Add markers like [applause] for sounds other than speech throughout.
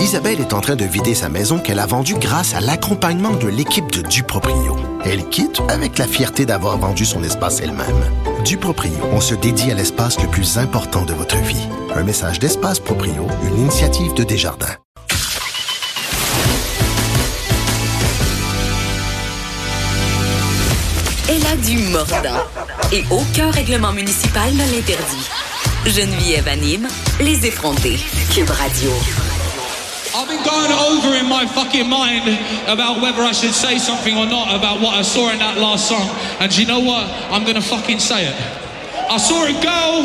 Isabelle est en train de vider sa maison qu'elle a vendue grâce à l'accompagnement de l'équipe de Duproprio. Elle quitte avec la fierté d'avoir vendu son espace elle-même. Duproprio, on se dédie à l'espace le plus important de votre vie. Un message d'Espace Proprio, une initiative de Desjardins. Elle a du mordant. Et aucun règlement municipal ne l'interdit. Geneviève anime Les effrontés. Cube Radio. My fucking mind about whether I should say something or not about what I saw in that last song. And you know what? I'm gonna fucking say it. I saw a girl,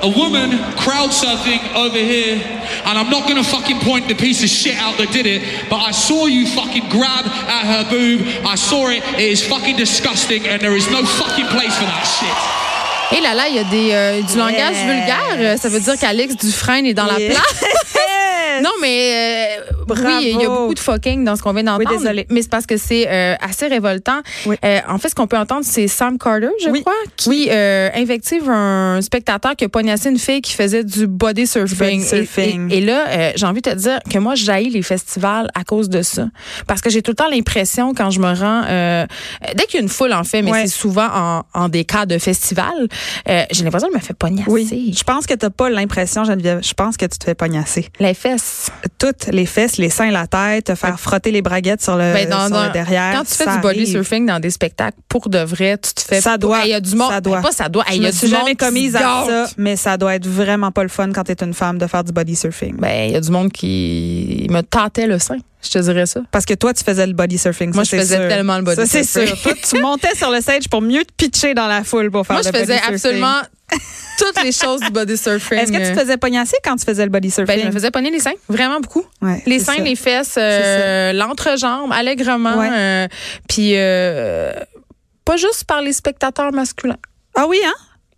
a woman, crowd surfing over here, and I'm not gonna fucking point the piece of shit out that did it, but I saw you fucking grab at her boob. I saw it. It is fucking disgusting, and there is no fucking place for that shit. Et là là, il y a des, euh, du langage vulgaire. Ça veut dire qu'Alex Dufresne est dans la Yeah. place. [laughs] Non, mais euh, oui, il y a beaucoup de fucking dans ce qu'on vient d'entendre. Oui, désolée. Mais c'est parce que c'est euh, assez révoltant. Oui. Euh, en fait, ce qu'on peut entendre, c'est Sam Carter, je Oui. crois, qui euh, invective un spectateur qui a pognassé une fille qui faisait du body surfing. Body surfing. Et, et- et là, euh, j'ai envie de te dire que moi, jaillis les festivals à cause de ça. Parce que j'ai tout le temps l'impression, quand je me rends... euh, dès qu'il y a une foule, en fait, mais c'est souvent en, en des cas de festival, euh, j'ai l'impression que je me fais pognasser. Oui. Je pense que t'as pas l'impression, Geneviève. Je pense que tu te fais pognasser. Les fesses. Toutes les fesses, les seins, la tête, te faire frotter les braguettes sur le, Ben, dans- sur dans- le derrière. Quand tu fais du body surfing dans des spectacles, pour de vrai, tu te fais. Ça doit, Hey, Il y a du monde. ça doit. Hey, Pas ça doit. Hey, Je Il y a me du suis jamais commise se à ça, mais ça doit être vraiment pas le fun quand t'es une femme de faire du body surfing. Ben, il y a du monde qui me tâtait le sein. Je te dirais ça. Parce que toi, tu faisais le body surfing. Moi, ça, je faisais sûr. tellement le body Ça, c'est surfing. sûr. Toi, tu montais sur le stage pour mieux te pitcher dans la foule pour faire Moi, je le body faisais surfing. absolument toutes les choses du body surfing. Est-ce que tu te faisais pognasser quand tu faisais le body surfing? Ben, je me faisais pogner les seins, vraiment beaucoup. Ouais, Les seins, ça. les fesses, euh, l'entrejambe, allègrement. Ouais. euh, Puis, euh, pas juste par les spectateurs masculins. Ah oui, hein?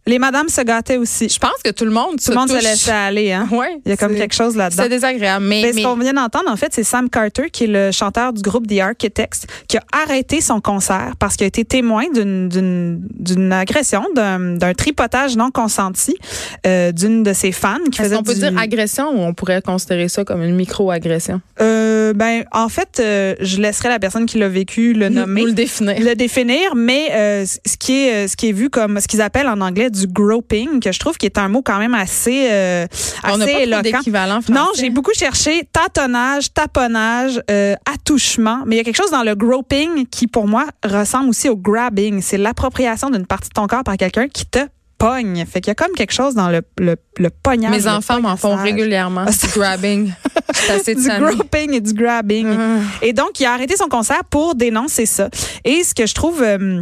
Les madames se gâtaient aussi. Je pense que tout le monde Tout le monde se laissait aller, hein? Ouais, Il y a comme quelque chose là-dedans. C'est désagréable. Mais, mais- Ce qu'on vient d'entendre, en fait, c'est Sam Carter, qui est le chanteur du groupe The Architects, qui a arrêté son concert parce qu'il a été témoin d'une- agression, d'un d'un tripotage non consenti euh, d'une de ses fans qui Est-ce qu'on peut dire agression ou on pourrait considérer ça comme une micro-agression? Euh, ben, en fait, euh, je laisserai la personne qui l'a vécu le nommer. nous le définir. le définir, mais euh, ce qui est euh, ce qui est vu comme ce qu'ils appellent en anglais du groping, que je trouve qui est un mot quand même assez euh, On assez éloquent. d'équivalent français. Non, j'ai beaucoup cherché tâtonnage, taponnage, euh, attouchement, mais il y a quelque chose dans le groping qui pour moi ressemble aussi au grabbing, c'est l'appropriation d'une partie de ton corps par quelqu'un qui te pogne. Fait qu'il y a comme quelque chose dans le le, le pognage. Mes enfants m'en font régulièrement. [laughs] Du grabbing. Assez du groping et du grabbing. Ah. Et donc, il a arrêté son concert pour dénoncer ça. Et ce que je trouve... euh,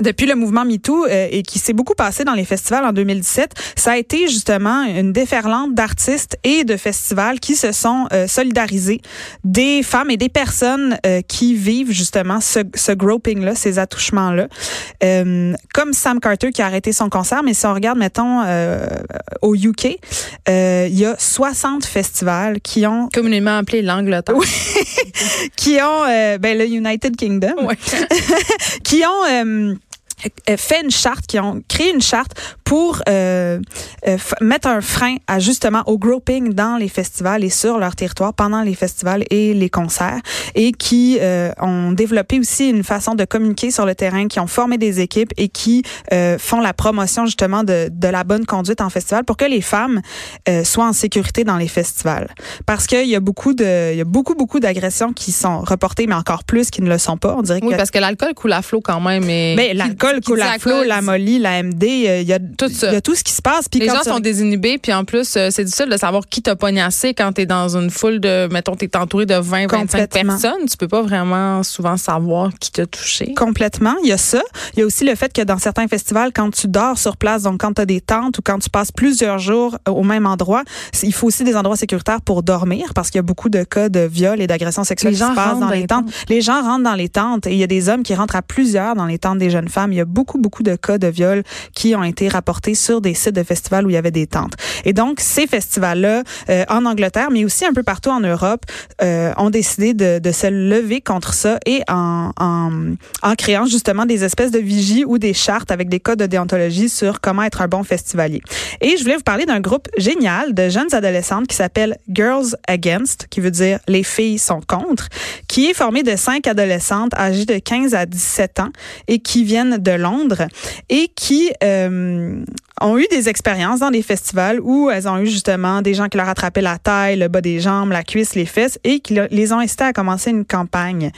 depuis le mouvement MeToo euh, et qui s'est beaucoup passé dans les festivals en 2017, ça a été justement une déferlante d'artistes et de festivals qui se sont euh, solidarisés des femmes et des personnes euh, qui vivent justement ce, ce groping-là, ces attouchements-là. Euh, comme Sam Carter qui a arrêté son concert, mais si on regarde, mettons, euh, au UK, euh, il y a 60 festivals qui ont Communément appelé l'Angleterre. [laughs] qui ont euh, ben, le United Kingdom Ouais. [laughs] qui ont fait une charte, qui ont créé une charte pour euh, euh, mettre un frein à justement au groping dans les festivals et sur leur territoire pendant les festivals et les concerts et qui euh, ont développé aussi une façon de communiquer sur le terrain, qui ont formé des équipes et qui euh, font la promotion justement de, de la bonne conduite en festival pour que les femmes euh, soient en sécurité dans les festivals. Parce qu'il y a beaucoup de, il y a beaucoup beaucoup d'agressions qui sont reportées, mais encore plus qui ne le sont pas. On dirait Oui, que parce que l'alcool coule à flot quand même. Et mais l'alcool coule à flot, la molly, la MD, euh, il y a Tout ça. il y a tout ce qui se passe. Puis Les gens sont désinhibés, puis en plus, euh, c'est difficile de savoir qui t'a pognassé quand t'es dans une foule de, mettons, t'es entouré de 20, 25 Complètement. personnes. Tu peux pas vraiment souvent savoir qui t'a touché. Complètement, il y a ça. Il y a aussi le fait que dans certains festivals, quand tu dors sur place, donc quand tu as des tentes ou quand tu passes plusieurs jours au même endroit, il faut aussi des endroits sécuritaires pour dormir parce qu'il y a beaucoup de cas de viol et d'agressions sexuelles Les qui se passent dans les tentes. Les gens rentrent dans les tentes et il y a des hommes qui rentrent à plusieurs dans les tentes des jeunes femmes. Il y a beaucoup, beaucoup de cas de viol qui ont été rapportés sur des sites de festivals où il y avait des tentes. Et donc, ces festivals-là, euh, en Angleterre, mais aussi un peu partout en Europe, euh, ont décidé de, de, se lever contre ça et en, en, en, créant justement des espèces de vigies ou des chartes avec des codes de déontologie sur comment être un bon festivalier. Et je voulais vous parler d'un groupe génial de jeunes adolescentes qui s'appelle Girls Against, qui veut dire les filles sont contre, qui est formé de cinq adolescentes âgées de 15 à 17 ans et qui viennent de Londres et qui euh, ont eu des expériences dans des festivals où elles ont eu justement des gens qui leur attrapaient la taille, le bas des jambes, la cuisse, les fesses et qui les ont incitées à commencer une campagne.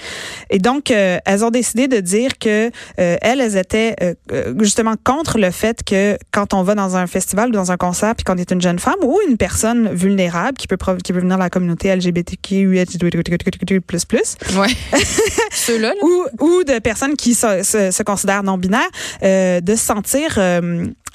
Et donc, euh, elles ont décidé de dire que euh, elles, elles étaient euh, euh justement contre le fait que quand on va dans un festival ou dans un concert puis qu'on est une jeune femme ou une personne vulnérable qui peut qui peut venir de la communauté LGBTQ plus plus. Ouais. Ceux-là. ou ou de personnes qui se, se, considèrent non binaires euh, de se sentir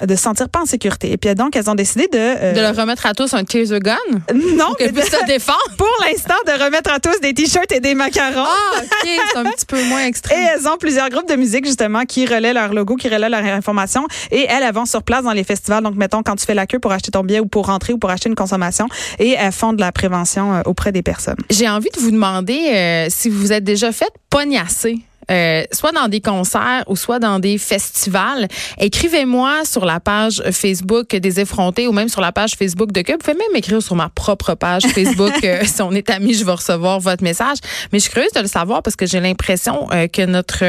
de se sentir pas en sécurité. Et puis donc, elles ont décidé de... Euh, de leur remettre à tous un taser gun? [laughs] Non. Qu'elles puissent se défendre? [laughs] Pour l'instant, de remettre à tous des t-shirts et des macarons. Ah, OK. C'est un petit peu moins extrême. Et elles ont plusieurs groupes de musique, justement, qui relaient leur logo, qui relaient leur information. Et elles, elles vont sur place dans les festivals. Donc, mettons, quand tu fais la queue pour acheter ton billet ou pour rentrer ou pour acheter une consommation. Et elles font de la prévention euh, auprès des personnes. J'ai envie de vous demander euh, si vous êtes déjà fait pognasser euh, soit dans des concerts ou soit dans des festivals. Écrivez-moi sur la page Facebook des effrontés ou même sur la page Facebook de Cube. Vous pouvez même écrire sur ma propre page Facebook. [laughs] euh, si on est amis, je vais recevoir votre message. Mais je suis curieuse de le savoir parce que j'ai l'impression euh, que notre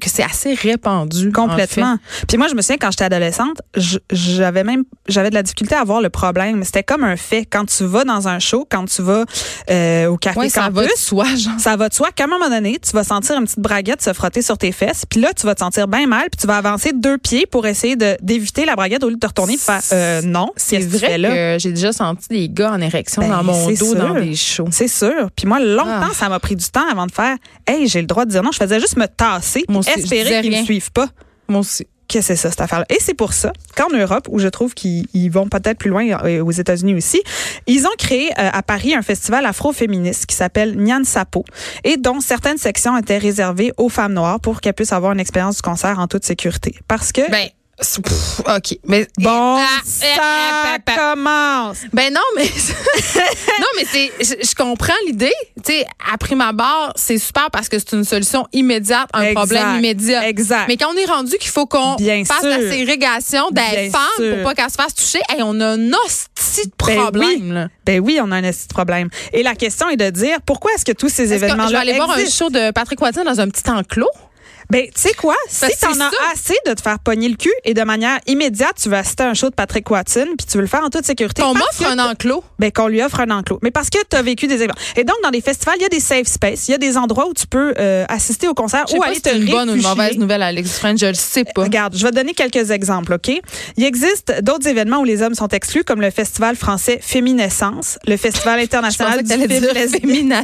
que c'est assez répandu. Complètement. Puis moi, je me souviens quand j'étais adolescente, j'avais même j'avais de la difficulté à voir le problème. C'était comme un fait. Quand tu vas dans un show, quand tu vas euh, au café ouais, ça va de soi, genre. ça va de soi qu'à un moment donné, tu vas sentir une petite braguette se frotter sur tes fesses. Puis là, tu vas te sentir bien mal. Puis tu vas avancer deux pieds pour essayer de d'éviter la braguette au lieu de te retourner et de faire euh, non. C'est vrai que j'ai déjà senti des gars en érection Ben, dans mon dos sûr. dans des shows. C'est sûr. Puis moi, longtemps, Ah. ça m'a pris du temps avant de faire Hey, j'ai le droit de dire non. Je faisais juste me tasser, Moi aussi, disais espérer qu'ils rien. suivent pas. Moi aussi. Qu'est-ce que c'est ça, cette affaire-là? Et c'est pour ça qu'en Europe, où je trouve qu'ils ils vont peut-être plus loin, euh, aux États-Unis aussi, ils ont créé euh, à Paris un festival afro-féministe qui s'appelle Nyan Sapo et dont certaines sections étaient réservées aux femmes noires pour qu'elles puissent avoir une expérience du concert en toute sécurité. Parce que... Ben, pff, OK. Mais bon, Ah, ça ah, ah, ah. commence! Ben non, mais [laughs] non, mais c'est je, je comprends l'idée. Tu sais, à prime abord, c'est super parce que c'est une solution immédiate à un Exact. problème immédiat. Exact. Mais quand on est rendu qu'il faut qu'on fasse sûr. la ségrégation femmes sûr. pour pas qu'elles se fassent toucher, hey, on a un hostie de Ben problème. oui. là. Ben oui, on a un esti de problème. Et la question est de dire pourquoi est-ce que tous ces Est-ce que je vais aller voir un show de Patrick Watson dans un petit enclos? Ben, tu sais quoi? Si t'en as assez de te faire pogner le cul et de manière immédiate, tu veux assister à un show de Patrick Watson puis tu veux le faire en toute sécurité. Qu'on m'offre un enclos. Ben, qu'on lui offre un enclos. Mais parce que tu as vécu des événements. Et donc, dans les festivals, il y a des safe space. Il y a des endroits où tu peux euh, assister au concert ou aller si te c'est une bonne ou une mauvaise nouvelle, Alex Dufresne, je le sais pas. Regarde, je vais te donner quelques exemples, OK? Il existe d'autres événements où les hommes sont exclus, comme le Festival français Féminescence, le Festival [laughs] international du film lesbien. [laughs]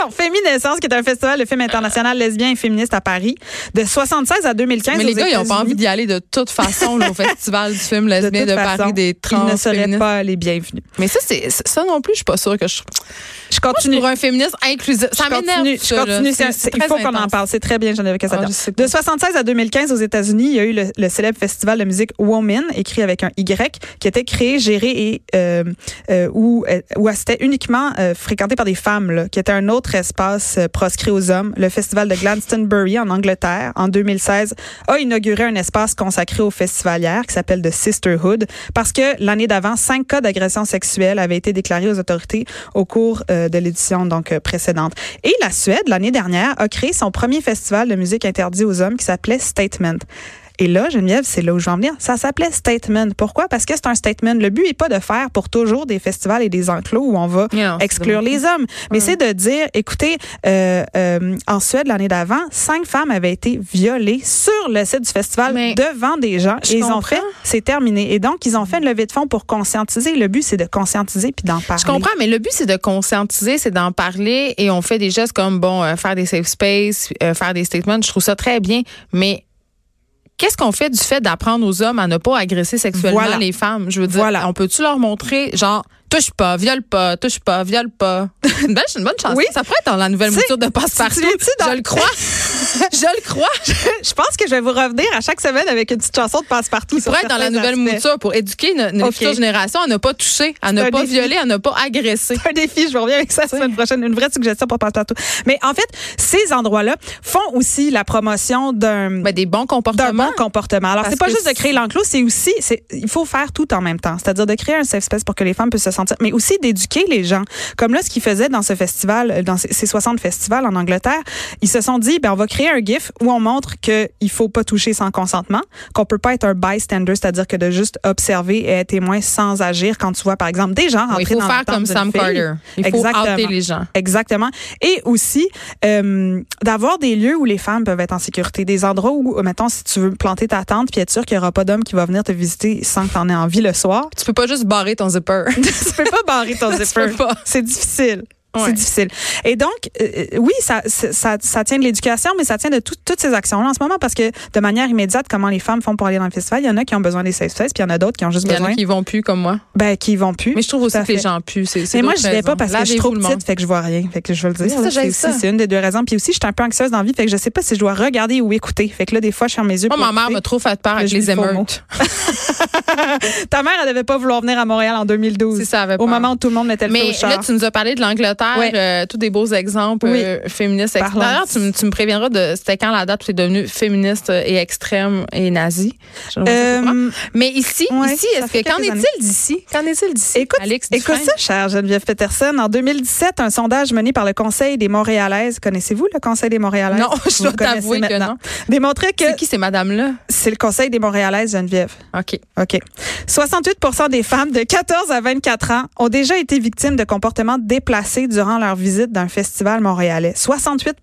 non, Féminescence, qui est un festival de films international lesbien et féministe à Paris, de 76 à 2015 Mais les gars, ils n'ont pas envie d'y aller de toute façon là, au [laughs] festival du film lesbien de, façon, Paris des trans ils ne seraient féministes. pas les bienvenus. Mais ça, c'est ça non plus, je suis pas sûre que je. Je Moi, continue. pour un féministe inclusif. Ça je m'énerve. continue, je ça, continue. C'est- C'est- c'est il faut qu'on en parle. C'est très bien, Geneviève Ah, sais pas. de 76 à 2015, aux États-Unis, il y a eu le, le célèbre festival de musique Woman, écrit avec un Y, qui était créé, géré et euh, euh, où, euh, où c'était uniquement euh, fréquenté par des femmes, là, qui était un autre espace proscrit aux hommes. Le festival de En Angleterre, en 2016, a inauguré un espace consacré aux festivalières qui s'appelle The Sisterhood, parce que l'année d'avant, cinq cas d'agression sexuelle avaient été déclarés aux autorités au cours euh, de l'édition donc euh, précédente. Et la Suède, l'année dernière, a créé son premier festival de musique interdit aux hommes qui s'appelait Statement. Et là, Geneviève, c'est là où je veux en venir. Ça s'appelait Statement. Pourquoi? Parce que c'est un statement. Le but n'est pas de faire pour toujours des festivals et des enclos où on va Non, exclure les hommes. Mais c'est de dire, écoutez, euh, euh, en Suède, l'année d'avant, cinq femmes avaient été violées sur le site du festival Mais devant des gens. Et ils ont fait, c'est terminé. Et donc, ils ont fait une levée de fonds pour conscientiser. Le but, c'est de conscientiser puis d'en parler. Je comprends, mais le but, c'est de conscientiser, c'est d'en parler et on fait des gestes comme, bon, euh, faire des safe space, euh, faire des statements. Je trouve ça très bien, mais qu'est-ce qu'on fait du fait d'apprendre aux hommes à ne pas agresser sexuellement Voilà. les femmes? Je veux dire, Voilà. on peut-tu leur montrer, genre, touche pas, viole pas, touche pas, viole pas? C'est [laughs] une bonne chanson. Oui. Ça pourrait être dans la nouvelle mouture de passe-partout. Je le crois. [laughs] [laughs] je le crois. je pense que je vais vous revenir à chaque semaine avec une petite chanson de passe-partout. Pourrait être dans la nouvelle mouture pour éduquer notre, notre OK. future génération à ne pas toucher, à ne pas défi. violer, à ne pas agresser. C'est un défi, je vous reviens avec ça la semaine prochaine. Une vraie suggestion pour passe-partout. Mais en fait, ces endroits-là font aussi la promotion d'un Ben, des bons comportements. bon comportement. Alors, c'est pas juste de créer l'enclos, c'est aussi, il faut faire tout en même temps. C'est-à-dire de créer un safe space pour que les femmes puissent se sentir, mais aussi d'éduquer les gens. Comme là, ce qu'ils faisaient dans ce festival, dans ces ces 60 festivals en Angleterre, ils se sont dit, ben, on va créer un GIF où on montre qu'il faut pas toucher sans consentement, qu'on peut pas être un bystander, c'est-à-dire que de juste observer et être témoin sans agir quand tu vois, par exemple, des gens Oui, rentrer il faut dans faire comme Sam fille. Carter. Il faut Exactement. outer les gens. Exactement. Et aussi, euh, d'avoir des lieux où les femmes peuvent être en sécurité. Des endroits où, mettons, si tu veux planter ta tente puis être sûr qu'il n'y aura pas d'homme qui va venir te visiter sans que tu en aies envie le soir. Tu peux pas juste barrer ton zipper. [laughs] tu peux pas barrer ton [laughs] zipper. C'est difficile. Ouais. C'est difficile. Et donc, euh, oui, ça, ça, ça, tient de l'éducation, mais ça tient de tout- toutes ces actions-là en ce moment parce que de manière immédiate, comment les femmes font pour aller dans le festival, il y en a qui ont besoin des safe spaces, puis il y en a d'autres qui ont juste Il y en besoin, a qui vont plus comme moi. ben, qui vont plus. Mais je trouve aussi que les gens puent. Mais moi, je vais pas parce que je suis trop petite, fait que je vois rien. Fait que je veux le dire. C'est une des deux raisons. Puis aussi, je suis un peu anxieuse dans la vie, fait que je sais pas si je dois regarder ou écouter. Fait que là, des fois, je ferme mes yeux. Moi, ma mère m'a trop fait peur avec les émeutes. [laughs] Ta mère, elle devait pas vouloir venir à Montréal en 2012. Si ça avait Au moment où tout le monde mettait le Mais là, tu nous as parlé de l'Angleterre, Ouais. euh, tous des beaux exemples Oui. euh, féministes. Parlons. D'ailleurs, tu, me- tu me préviendras de c'était quand la date où tu es devenue féministe et extrême et nazi. J'aimerais ça comprendre. Euh, Mais ici, ouais, ici, est-ce que qu'en est-il d'ici? Qu'en est-il d'ici Écoute, Alex écoute ça, chère Geneviève Peterson. En 2017, un sondage mené par le Conseil des Montréalaises, connaissez-vous le Conseil des Montréalaises? Non, [laughs] je dois t'avouer que non. Démontrait que C'est qui ces madames-là? C'est le Conseil des Montréalaises, Geneviève. OK. OK. 68 des femmes de 14 à 24 ans ont déjà été victimes de comportements déplacés durant leur visite d'un festival montréalais. 68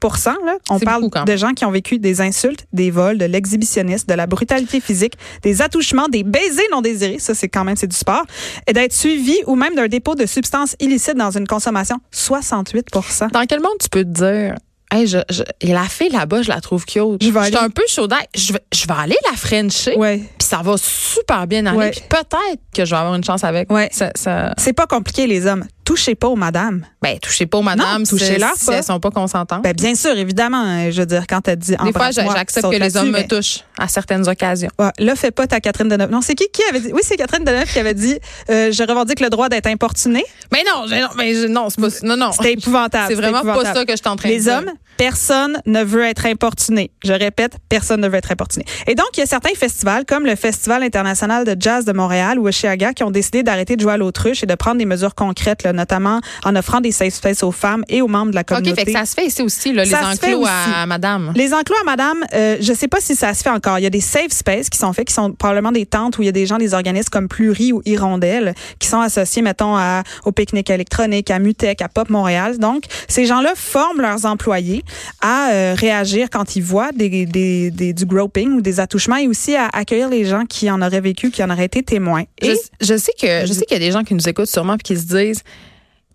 là, on parle beaucoup, de gens qui ont vécu des insultes, des vols, de l'exhibitionnisme, de la brutalité physique, des attouchements, des baisers non désirés, ça c'est quand même c'est du sport, et d'être suivis ou même d'un dépôt de substances illicites dans une consommation. 68 Dans quel monde tu peux te dire Hey, je, je- et la fille là-bas, je la trouve cute. Je vais suis aller- un peu chaud. Je vais, je vais aller la Frencher. Ouais. Puis ça va super bien aller. Ouais. Puis peut-être que je vais avoir une chance avec. Ouais. Ça, ça- C'est pas compliqué les hommes. Touchez pas aux madames. ben, touchez pas aux madames si, touchez-leur si pas. elles sont pas consentantes. Ben bien sûr, évidemment, euh, je veux dire quand elle dit Des fois, j'accepte que les hommes me touchent à certaines occasions. Ouais, là, fais pas ta Catherine Deneuve. Non, c'est qui qui avait dit? Oui, c'est Catherine Deneuve qui avait dit euh, Je revendique le droit d'être importuné. Mais non, je- non, mais je- non, c'est pas, non, non. C'était épouvantable. C'est vraiment pas ça que je suis en train de Les hommes, personne ne veut être importuné. Je répète, personne ne veut être importuné. Et donc, il y a certains festivals, comme le Festival international de jazz de Montréal ou Oshiaga, qui ont décidé d'arrêter de jouer à l'autruche et de prendre des mesures concrètes, là, notamment en offrant des safe spaces aux femmes et aux membres de la OK, communauté. fait que ça se fait ici aussi, là, les Ça enclos à madame. Les enclos à madame, euh, je sais pas si ça se fait encore. Il y a des safe spaces qui sont faits, qui sont probablement des tentes où il y a des gens, des organismes comme Pluri ou Hirondelle, qui sont associés, mettons, à, au pique-nique électronique, à Mutec, à Pop Montréal. Donc, ces gens-là forment leurs employés à euh, réagir quand ils voient des, des, des- du groping ou des attouchements et aussi à accueillir les gens qui en auraient vécu, qui en auraient été témoins. Et je sais que je sais qu'il y a des gens qui nous écoutent sûrement puis qui se disent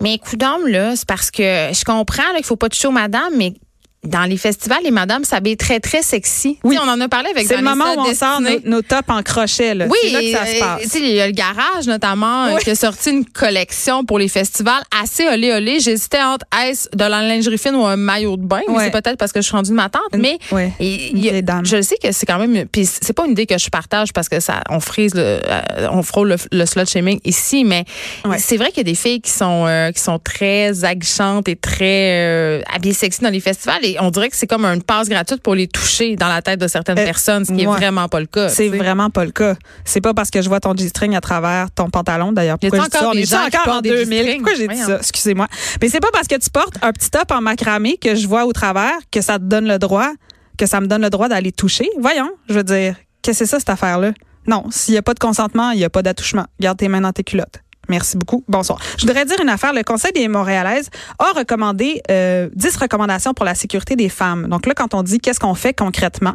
mais écoute là, c'est parce que je comprends qu'il faut pas toucher aux madames, mais dans les festivals, les madames s'habillent très, très sexy. Oui. On en a parlé avec c'est le moment où on sort nos, nos tops en crochet. là. Oui, c'est là que ça euh, se passe. il y a le garage notamment euh, Oui. qui a sorti une collection pour les festivals assez olé olé. J'hésitais entre est-ce de la lingerie fine ou un maillot de bain. mais Ouais. C'est peut-être parce que je suis rendue de ma tante, mais et il dames. je sais que c'est quand même puis c'est pas une idée que je partage parce que ça on frise le euh, on frôle le, le slut shaming ici mais c'est vrai qu'il y a des filles qui sont euh, qui sont très aguichantes et très euh, habillées sexy dans les festivals et on dirait que c'est comme une passe gratuite pour les toucher dans la tête de certaines Euh, personnes ce qui est ouais. vraiment pas le cas C'est vraiment pas le cas. C'est pas parce que je vois ton G-string à travers ton pantalon, d'ailleurs. Pourquoi je dis ça? encore On en portent des 2000? G-strings? Pourquoi j'ai dit ça? Excusez-moi. Mais c'est pas parce que tu portes un petit top en macramé que je vois au travers que ça te donne le droit, que ça me donne le droit d'aller toucher? Voyons, je veux dire, qu'est-ce que c'est ça, cette affaire-là? Non, s'il n'y a pas de consentement, il n'y a pas d'attouchement. Garde tes mains dans tes culottes. Merci beaucoup. Bonsoir. Je voudrais dire une affaire. Le Conseil des Montréalaises a recommandé euh, 10 recommandations pour la sécurité des femmes. Donc là, quand on dit qu'est-ce qu'on fait concrètement,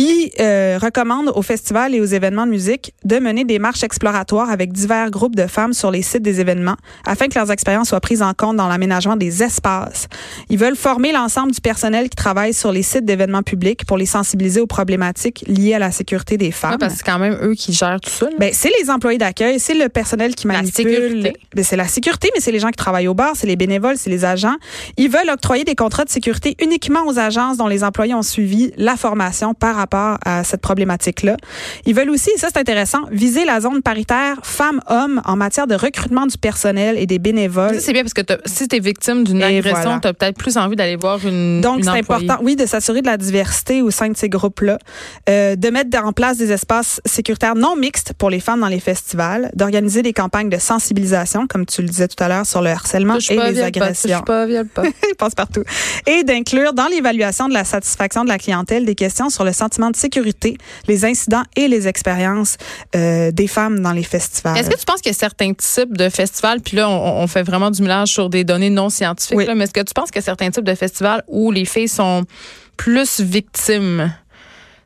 Il euh, recommande aux festivals et aux événements de musique de mener des marches exploratoires avec divers groupes de femmes sur les sites des événements afin que leurs expériences soient prises en compte dans l'aménagement des espaces. Ils veulent former l'ensemble du personnel qui travaille sur les sites d'événements publics pour les sensibiliser aux problématiques liées à la sécurité des femmes. Ouais, parce que c'est quand même eux qui gèrent tout ça. là. Ben, c'est les employés d'accueil, c'est le personnel qui La manipule. sécurité. Ben, c'est la sécurité, mais c'est les gens qui travaillent au bar, c'est les bénévoles, c'est les agents. Ils veulent octroyer des contrats de sécurité uniquement aux agences dont les employés ont suivi la formation par rapport à cette problématique-là. Ils veulent aussi, et ça c'est intéressant, viser la zone paritaire femmes-hommes en matière de recrutement du personnel et des bénévoles. C'est bien parce que si tu es victime d'une agression, voilà. tu as peut-être plus envie d'aller voir une Donc, c'est important, oui, de s'assurer de la diversité au sein de ces groupes-là, euh, de mettre en place des espaces sécuritaires non mixtes pour les femmes dans les festivals, d'organiser des campagnes de sensibilisation, comme tu le disais tout à l'heure, sur le harcèlement et pas, les viole pas, agressions. touche pas, viole pas. Il [laughs] passe partout. Et d'inclure dans l'évaluation de la satisfaction de la clientèle des questions sur le sentiment de sécurité, les incidents et les expériences euh, des femmes dans les festivals. Est-ce que tu penses qu'il y a certains types de festivals, puis là, on, on fait vraiment du mélange sur des données non scientifiques, Oui. là, mais est-ce que tu penses qu'il y a certains types de festivals où les filles sont plus victimes?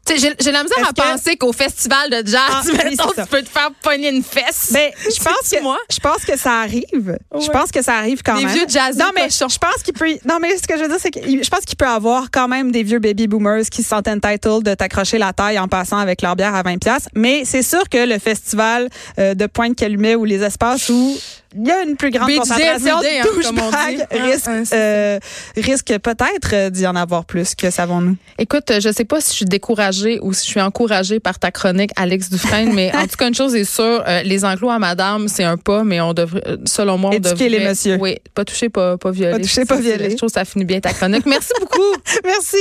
J'ai j'ai la misère Est-ce à que- penser qu'au festival de jazz, Ah, [laughs] mettons, tu peux te faire pogner une fesse. Ben, [laughs] je pense que moi? je pense que ça arrive. Je pense que ça arrive quand Des même. vieux jazzeux Non mais je pense qu'il peut. Non mais ce que je veux dire c'est que je pense qu'il peut avoir quand même des vieux baby boomers qui se sentent entitled de t'accrocher la taille en passant avec leur bière à 20 pièces. Mais c'est sûr que le festival euh, de Pointe-Calumet ou les espaces où il y a une plus grande BJ concentration everyday, hein, douchebags Ouais, risque, c'est euh, risque peut-être d'y en avoir plus que savons-nous. Écoute, euh, je sais pas si je suis découragée ou si je suis encouragée par ta chronique, Alex Dufresne, [laughs] mais en tout cas, une chose est sûre, euh, les enclos à madame, c'est un pas, mais on devrait, euh, selon moi, on Éduquer devrait... les messieurs. Oui, pas toucher, pas, pas violer. Pas toucher, pas violer. Je trouve que ça finit bien ta chronique. Merci beaucoup. [laughs] Merci.